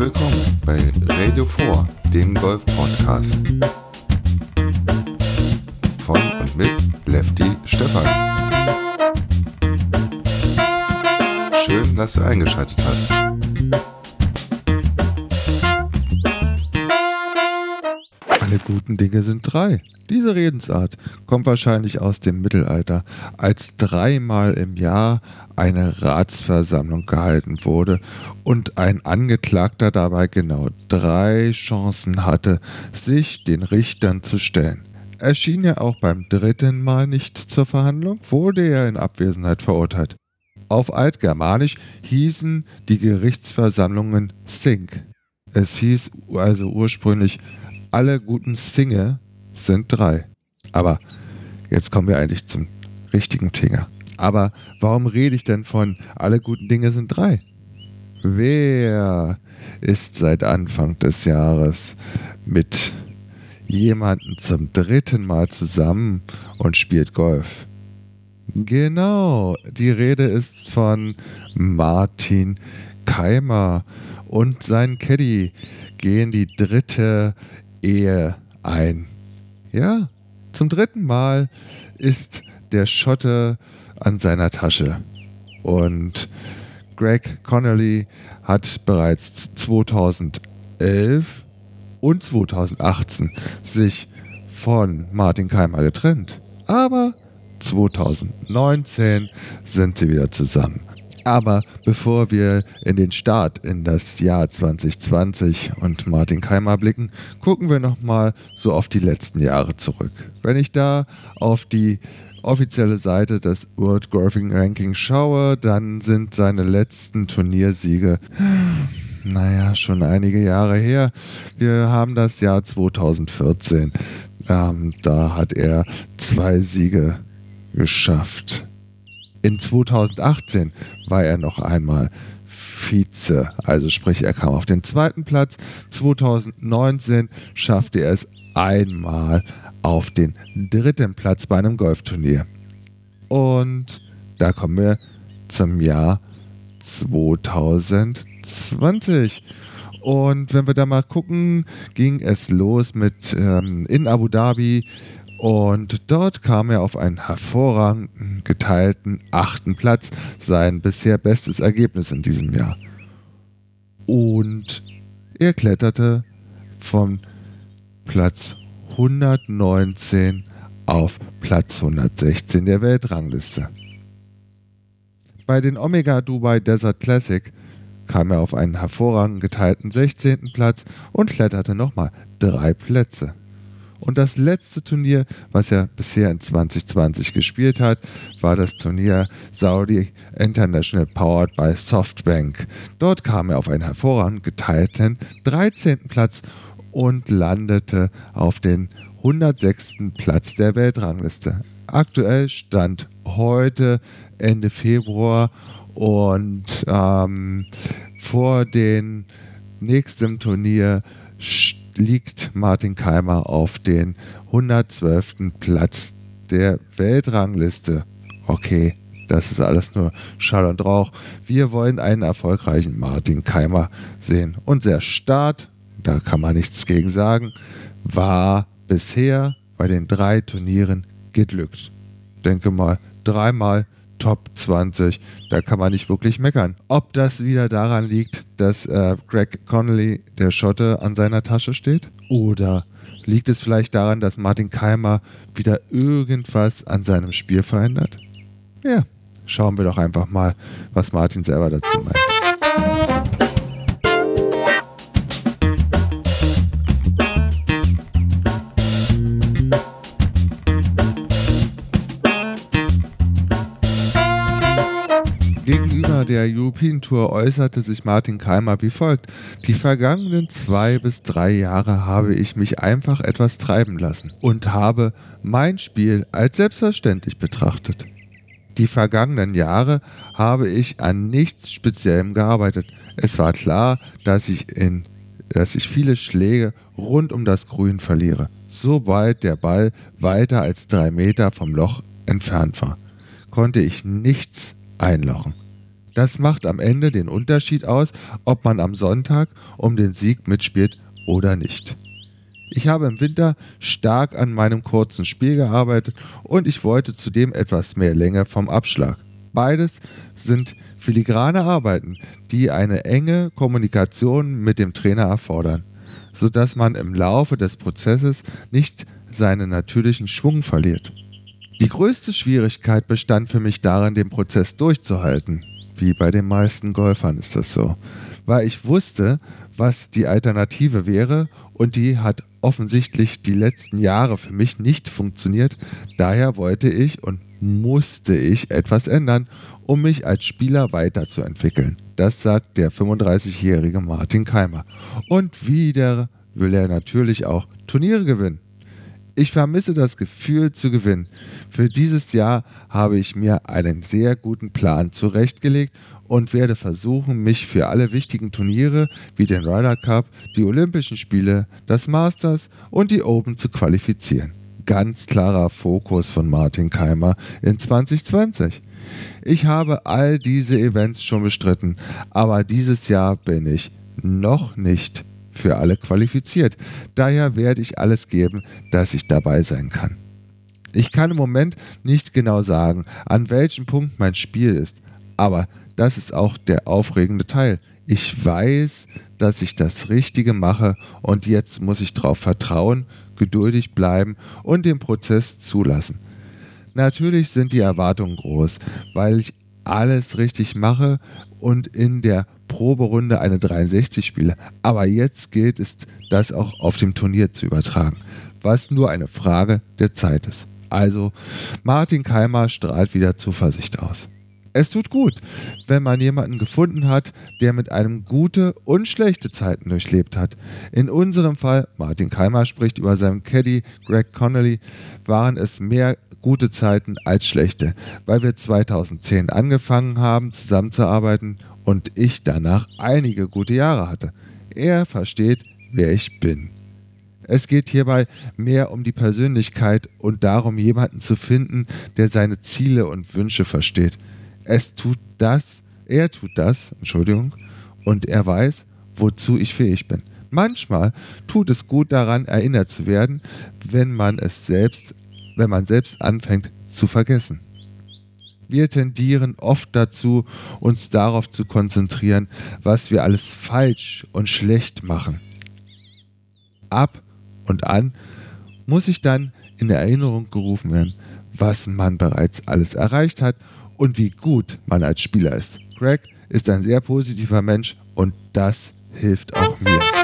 willkommen bei Radio 4, dem Golf-Podcast. Von und mit Lefty Stefan. Schön, dass du eingeschaltet hast. Alle guten Dinge sind drei. Diese Redensart kommt wahrscheinlich aus dem Mittelalter, als dreimal im Jahr eine Ratsversammlung gehalten wurde und ein Angeklagter dabei genau drei Chancen hatte, sich den Richtern zu stellen. Erschien er auch beim dritten Mal nicht zur Verhandlung, wurde er in Abwesenheit verurteilt. Auf Altgermanisch hießen die Gerichtsversammlungen Sink. Es hieß also ursprünglich alle guten Singe sind drei. Aber jetzt kommen wir eigentlich zum richtigen Thema. Aber warum rede ich denn von alle guten Dinge sind drei? Wer ist seit Anfang des Jahres mit jemandem zum dritten Mal zusammen und spielt Golf? Genau, die Rede ist von Martin Keimer und sein Caddy gehen die dritte Ehe ein. Ja, zum dritten Mal ist der Schotte an seiner Tasche. Und Greg Connolly hat bereits 2011 und 2018 sich von Martin Keimer getrennt. Aber 2019 sind sie wieder zusammen. Aber bevor wir in den Start in das Jahr 2020 und Martin Keimer blicken, gucken wir nochmal so auf die letzten Jahre zurück. Wenn ich da auf die offizielle Seite des World Golfing Ranking schaue, dann sind seine letzten Turniersiege, naja, schon einige Jahre her. Wir haben das Jahr 2014. Ähm, da hat er zwei Siege geschafft. In 2018 war er noch einmal Vize, also sprich, er kam auf den zweiten Platz. 2019 schaffte er es einmal auf den dritten Platz bei einem Golfturnier. Und da kommen wir zum Jahr 2020. Und wenn wir da mal gucken, ging es los mit ähm, in Abu Dhabi und dort kam er auf einen hervorragenden geteilten achten Platz, sein bisher bestes Ergebnis in diesem Jahr. Und er kletterte von Platz 119 auf Platz 116 der Weltrangliste. Bei den Omega Dubai Desert Classic kam er auf einen hervorragenden geteilten 16. Platz und kletterte nochmal drei Plätze. Und das letzte Turnier, was er bisher in 2020 gespielt hat, war das Turnier Saudi International Powered by Softbank. Dort kam er auf einen hervorragend geteilten 13. Platz und landete auf den 106. Platz der Weltrangliste. Aktuell stand heute Ende Februar und ähm, vor dem nächsten Turnier liegt Martin Keimer auf den 112. Platz der Weltrangliste. Okay, das ist alles nur Schall und Rauch. Wir wollen einen erfolgreichen Martin Keimer sehen. Und der Start, da kann man nichts gegen sagen, war bisher bei den drei Turnieren geglückt. Denke mal, dreimal Top 20. Da kann man nicht wirklich meckern. Ob das wieder daran liegt, dass äh, Greg Connolly, der Schotte, an seiner Tasche steht? Oder liegt es vielleicht daran, dass Martin Keimer wieder irgendwas an seinem Spiel verändert? Ja, schauen wir doch einfach mal, was Martin selber dazu meint. Der European Tour äußerte sich Martin Keimer wie folgt. Die vergangenen zwei bis drei Jahre habe ich mich einfach etwas treiben lassen und habe mein Spiel als selbstverständlich betrachtet. Die vergangenen Jahre habe ich an nichts Speziellem gearbeitet. Es war klar, dass ich, in, dass ich viele Schläge rund um das Grün verliere, sobald der Ball weiter als drei Meter vom Loch entfernt war, konnte ich nichts einlochen. Das macht am Ende den Unterschied aus, ob man am Sonntag um den Sieg mitspielt oder nicht. Ich habe im Winter stark an meinem kurzen Spiel gearbeitet und ich wollte zudem etwas mehr Länge vom Abschlag. Beides sind filigrane Arbeiten, die eine enge Kommunikation mit dem Trainer erfordern, sodass man im Laufe des Prozesses nicht seinen natürlichen Schwung verliert. Die größte Schwierigkeit bestand für mich darin, den Prozess durchzuhalten. Wie bei den meisten Golfern ist das so. Weil ich wusste, was die Alternative wäre und die hat offensichtlich die letzten Jahre für mich nicht funktioniert. Daher wollte ich und musste ich etwas ändern, um mich als Spieler weiterzuentwickeln. Das sagt der 35-jährige Martin Keimer. Und wieder will er natürlich auch Turniere gewinnen. Ich vermisse das Gefühl zu gewinnen. Für dieses Jahr habe ich mir einen sehr guten Plan zurechtgelegt und werde versuchen, mich für alle wichtigen Turniere wie den Ryder Cup, die Olympischen Spiele, das Masters und die Open zu qualifizieren. Ganz klarer Fokus von Martin Keimer in 2020. Ich habe all diese Events schon bestritten, aber dieses Jahr bin ich noch nicht für alle qualifiziert. Daher werde ich alles geben, dass ich dabei sein kann. Ich kann im Moment nicht genau sagen, an welchem Punkt mein Spiel ist, aber das ist auch der aufregende Teil. Ich weiß, dass ich das Richtige mache und jetzt muss ich darauf vertrauen, geduldig bleiben und den Prozess zulassen. Natürlich sind die Erwartungen groß, weil ich alles richtig mache und in der Proberunde eine 63 spiele. Aber jetzt gilt es, das auch auf dem Turnier zu übertragen, was nur eine Frage der Zeit ist. Also, Martin Keimer strahlt wieder Zuversicht aus. Es tut gut, wenn man jemanden gefunden hat, der mit einem gute und schlechte Zeiten durchlebt hat. In unserem Fall, Martin Keimer spricht über seinen Caddy Greg Connolly, waren es mehr gute Zeiten als schlechte, weil wir 2010 angefangen haben zusammenzuarbeiten und ich danach einige gute Jahre hatte. Er versteht, wer ich bin. Es geht hierbei mehr um die Persönlichkeit und darum, jemanden zu finden, der seine Ziele und Wünsche versteht es tut das, er tut das, Entschuldigung, und er weiß, wozu ich fähig bin. Manchmal tut es gut daran, erinnert zu werden, wenn man es selbst, wenn man selbst anfängt zu vergessen. Wir tendieren oft dazu, uns darauf zu konzentrieren, was wir alles falsch und schlecht machen. Ab und an muss ich dann in Erinnerung gerufen werden, was man bereits alles erreicht hat und wie gut man als Spieler ist. Greg ist ein sehr positiver Mensch und das hilft auch mir.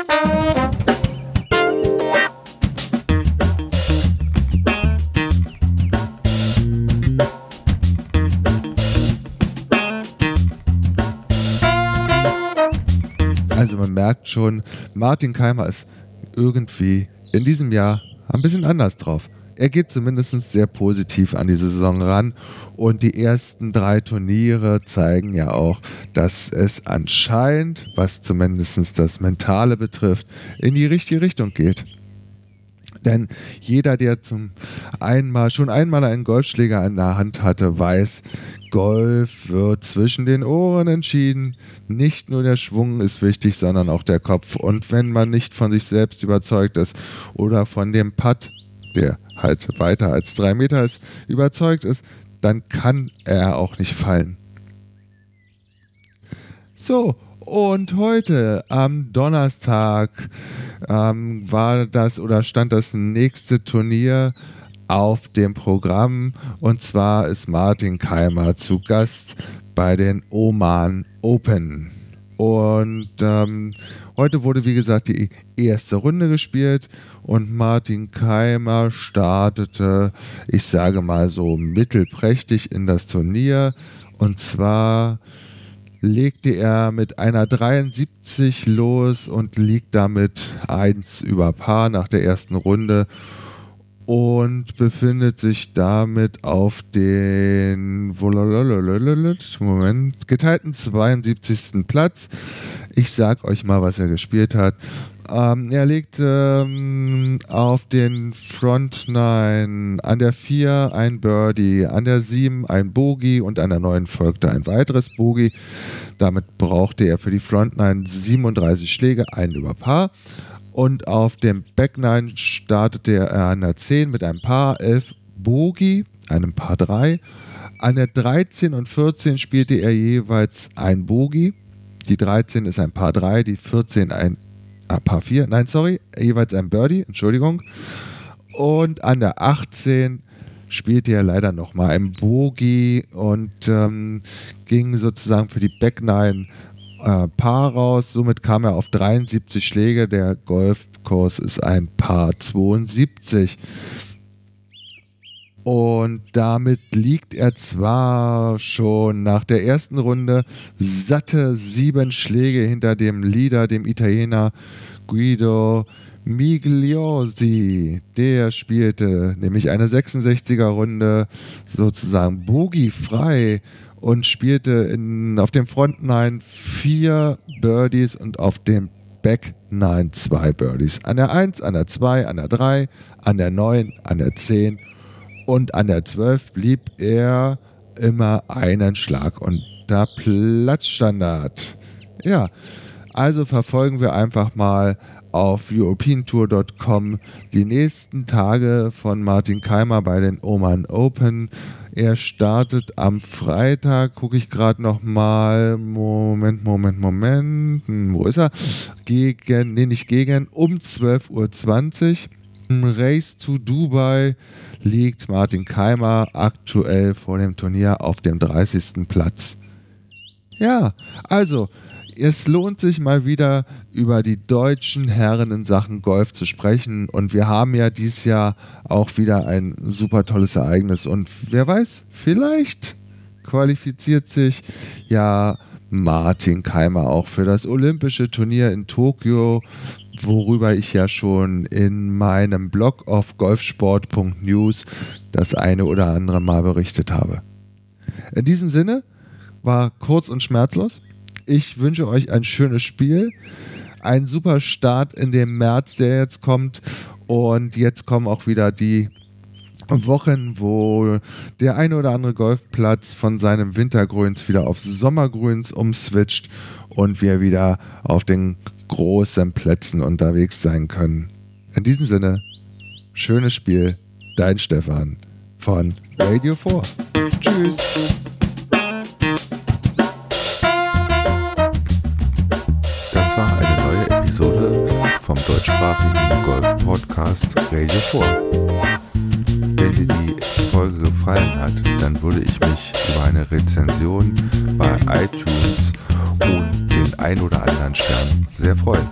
Merkt schon, Martin Keimer ist irgendwie in diesem Jahr ein bisschen anders drauf er geht zumindest sehr positiv an die Saison ran. Und die ersten drei Turniere zeigen ja auch, dass es anscheinend, was zumindest das Mentale betrifft, in die richtige Richtung geht. Denn jeder, der zum einmal, schon einmal einen Golfschläger in der Hand hatte, weiß, Golf wird zwischen den Ohren entschieden. Nicht nur der Schwung ist wichtig, sondern auch der Kopf. Und wenn man nicht von sich selbst überzeugt ist oder von dem Putt, der halt weiter als drei Meter ist, überzeugt ist, dann kann er auch nicht fallen. So, und heute am Donnerstag ähm, war das oder stand das nächste Turnier auf dem Programm und zwar ist Martin Keimer zu Gast bei den Oman Open. Und ähm, heute wurde, wie gesagt, die erste Runde gespielt und Martin Keimer startete, ich sage mal so mittelprächtig in das Turnier. Und zwar legte er mit einer 73 los und liegt damit eins über Paar nach der ersten Runde und befindet sich damit auf den Moment geteilten 72. Platz. Ich sag euch mal, was er gespielt hat. Ähm, er legt ähm, auf den Front 9 an der 4 ein Birdie, an der 7 ein Bogey und an der 9 folgte ein weiteres Bogey. Damit brauchte er für die Front 9 37 Schläge, einen über Paar. Und auf dem Back 9 startete er an der 10 mit einem Paar 11 Bogey, einem Paar 3. An der 13 und 14 spielte er jeweils ein Bogey. Die 13 ist ein Paar 3, die 14 ein ah, Paar 4, nein, sorry, jeweils ein Birdie, Entschuldigung. Und an der 18 spielte er leider nochmal ein Bogey und ähm, ging sozusagen für die Back 9 äh, Paar raus. Somit kam er auf 73 Schläge. Der Golfkurs ist ein Paar 72. Und damit liegt er zwar schon nach der ersten Runde satte sieben Schläge hinter dem Leader, dem Italiener Guido Migliosi. Der spielte nämlich eine 66er Runde sozusagen boogiefrei und spielte in, auf dem Front 9 vier Birdies und auf dem Back 9 zwei Birdies. An der 1, an der 2, an der 3, an der 9, an der 10 und an der 12 blieb er immer einen Schlag unter Platzstandard. Ja, also verfolgen wir einfach mal auf europeantour.com die nächsten Tage von Martin Keimer bei den Oman Open. Er startet am Freitag, gucke ich gerade noch mal. Moment, Moment, Moment. Hm, wo ist er? Gegen, nee, nicht gegen, um 12.20 Uhr. Race to Dubai liegt Martin Keimer aktuell vor dem Turnier auf dem 30. Platz. Ja, also es lohnt sich mal wieder über die deutschen Herren in Sachen Golf zu sprechen und wir haben ja dieses Jahr auch wieder ein super tolles Ereignis und wer weiß, vielleicht qualifiziert sich ja Martin Keimer auch für das Olympische Turnier in Tokio, worüber ich ja schon in meinem Blog auf golfsport.news das eine oder andere Mal berichtet habe. In diesem Sinne war kurz und schmerzlos. Ich wünsche euch ein schönes Spiel, einen super Start in dem März, der jetzt kommt. Und jetzt kommen auch wieder die Wochen, wo der eine oder andere Golfplatz von seinem Wintergrüns wieder auf Sommergrüns umswitcht und wir wieder auf den großen Plätzen unterwegs sein können. In diesem Sinne, schönes Spiel, dein Stefan von Radio 4. Tschüss. Das war eine neue Episode vom deutschsprachigen Golf-Podcast Radio 4. Wenn dir die Folge gefallen hat, dann würde ich mich über eine Rezension bei iTunes den ein oder anderen Stern sehr freuen.